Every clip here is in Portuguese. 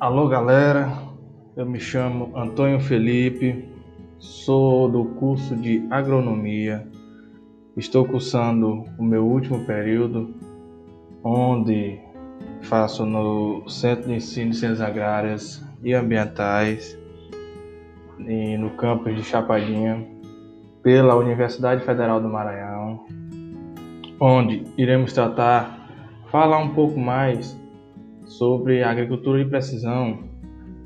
Alô galera, eu me chamo Antônio Felipe, sou do curso de Agronomia, estou cursando o meu último período, onde faço no Centro de Ensino de Ciências Agrárias e Ambientais e no campus de Chapadinha, pela Universidade Federal do Maranhão, onde iremos tratar, falar um pouco mais sobre agricultura de precisão,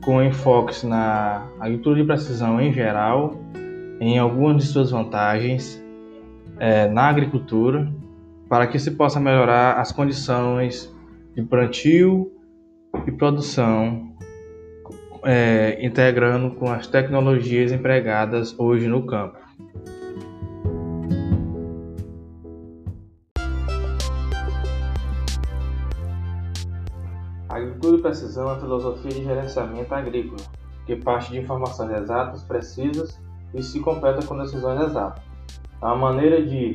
com enfoques na agricultura de precisão em geral, em algumas de suas vantagens é, na agricultura, para que se possa melhorar as condições de plantio e produção, é, integrando com as tecnologias empregadas hoje no campo. Agricultura de precisão é uma filosofia de gerenciamento agrícola, que parte de informações exatas, precisas e se completa com decisões exatas. É uma maneira de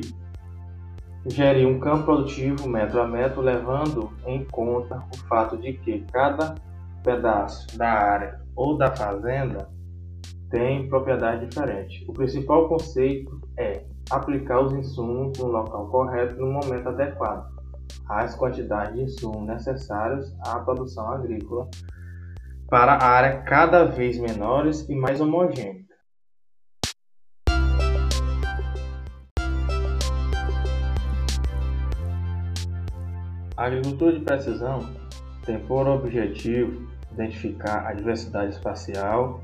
gerir um campo produtivo metro a metro, levando em conta o fato de que cada pedaço da área ou da fazenda tem propriedade diferente. O principal conceito é aplicar os insumos no local correto no momento adequado as quantidades de insumos necessários à produção agrícola para a área cada vez menores e mais homogênea. A agricultura de precisão tem por objetivo identificar a diversidade espacial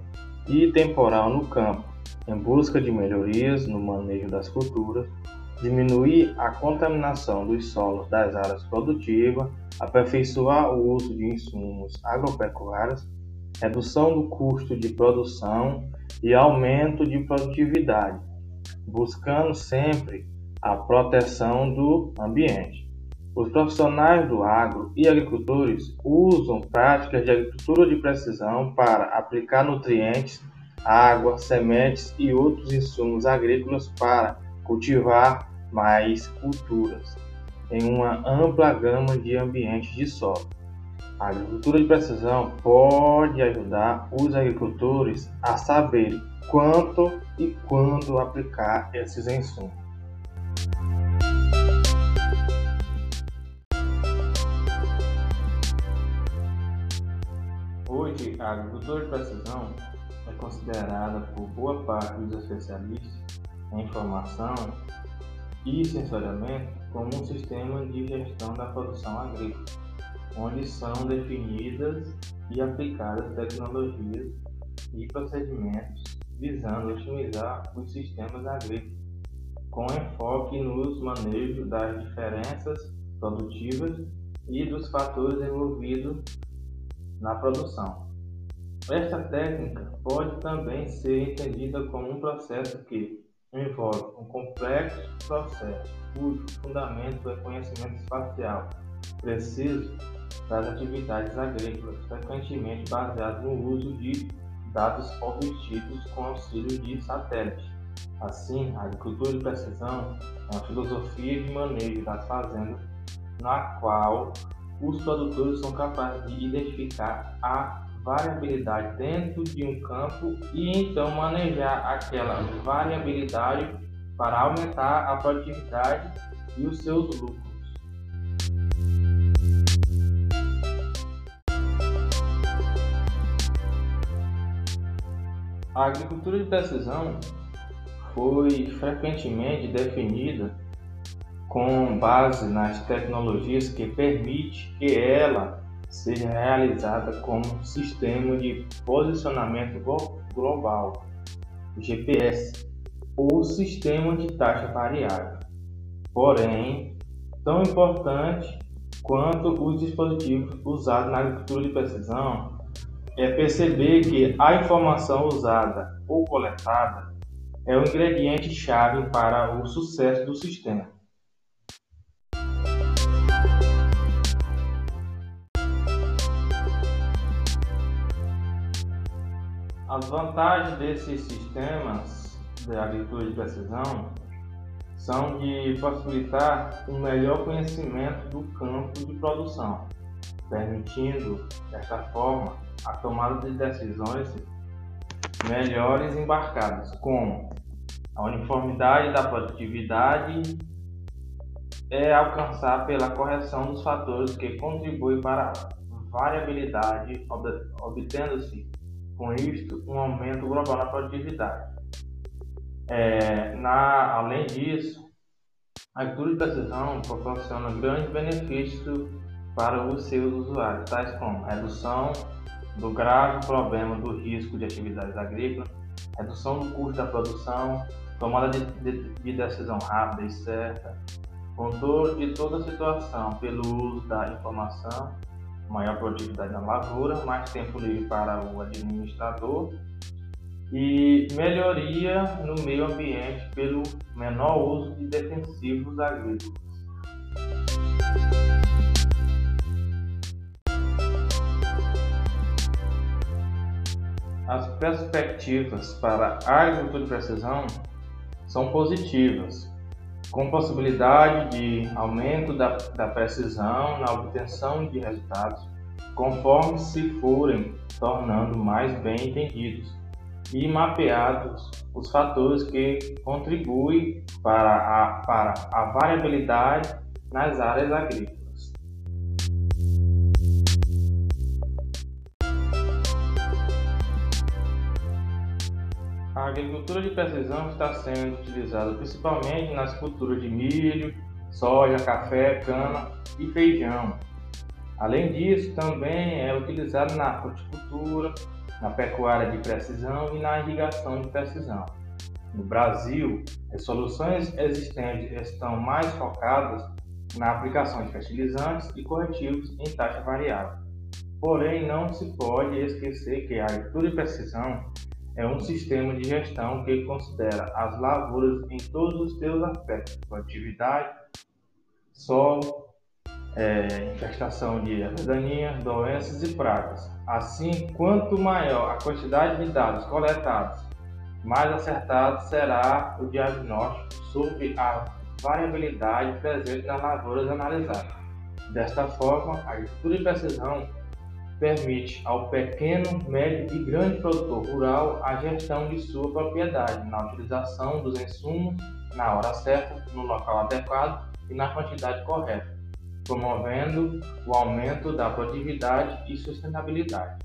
e temporal no campo, em busca de melhorias no manejo das culturas diminuir a contaminação dos solos das áreas produtivas, aperfeiçoar o uso de insumos agropecuários, redução do custo de produção e aumento de produtividade, buscando sempre a proteção do ambiente. Os profissionais do agro e agricultores usam práticas de agricultura de precisão para aplicar nutrientes, água, sementes e outros insumos agrícolas para cultivar mais culturas em uma ampla gama de ambientes de solo. A agricultura de precisão pode ajudar os agricultores a saber quanto e quando aplicar esses insumos. Hoje, a agricultura de precisão é considerada por boa parte dos especialistas informação e sensoriamento como um sistema de gestão da produção agrícola, onde são definidas e aplicadas tecnologias e procedimentos visando otimizar os sistemas agrícolas, com enfoque nos manejos das diferenças produtivas e dos fatores envolvidos na produção. Esta técnica pode também ser entendida como um processo que envolve um complexo processo cujo fundamento é conhecimento espacial preciso das atividades agrícolas, frequentemente baseado no uso de dados obtidos com auxílio de satélite. Assim, a agricultura de precisão é uma filosofia de manejo das fazendas na qual os produtores são capazes de identificar a variabilidade dentro de um campo e então manejar aquela variabilidade para aumentar a produtividade e os seus lucros. A agricultura de precisão foi frequentemente definida com base nas tecnologias que permite que ela seja realizada como Sistema de Posicionamento Global, GPS, ou Sistema de Taxa Variável. Porém, tão importante quanto os dispositivos usados na agricultura de precisão é perceber que a informação usada ou coletada é o ingrediente chave para o sucesso do sistema. As vantagens desses sistemas de agricultura de precisão são de possibilitar um melhor conhecimento do campo de produção, permitindo, desta forma, a tomada de decisões melhores embarcadas, como a uniformidade da produtividade é alcançar pela correção dos fatores que contribuem para a variabilidade, obtendo-se com isto um aumento global na produtividade. É, na, além disso, a agricultura de precisão proporciona grandes benefícios para os seus usuários, tais como redução do grave problema do risco de atividades agrícolas, redução do custo da produção, tomada de, de, de decisão rápida e certa, controle de toda a situação pelo uso da informação, maior produtividade na lavoura, mais tempo livre para o administrador e melhoria no meio ambiente pelo menor uso de defensivos agrícolas. As perspectivas para a agricultura de precisão são positivas, com possibilidade de aumento da, da precisão na obtenção de resultados, conforme se forem tornando mais bem entendidos e mapeados os fatores que contribuem para a, para a variabilidade nas áreas agrícolas. A agricultura de precisão está sendo utilizada principalmente nas culturas de milho, soja, café, cana e feijão. Além disso, também é utilizado na horticultura, na pecuária de precisão e na irrigação de precisão. No Brasil, as soluções existentes estão mais focadas na aplicação de fertilizantes e corretivos em taxa variável. Porém, não se pode esquecer que a agricultura de precisão é um sistema de gestão que considera as lavouras em todos os seus aspectos, produtividade, solo, é, infestação de daninhas, doenças e pragas. Assim, quanto maior a quantidade de dados coletados, mais acertado será o diagnóstico sobre a variabilidade presente nas lavouras analisadas. Desta forma, a agricultura de precisão permite ao pequeno, médio e grande produtor rural a gestão de sua propriedade na utilização dos insumos na hora certa, no local adequado e na quantidade correta, promovendo o aumento da produtividade e sustentabilidade.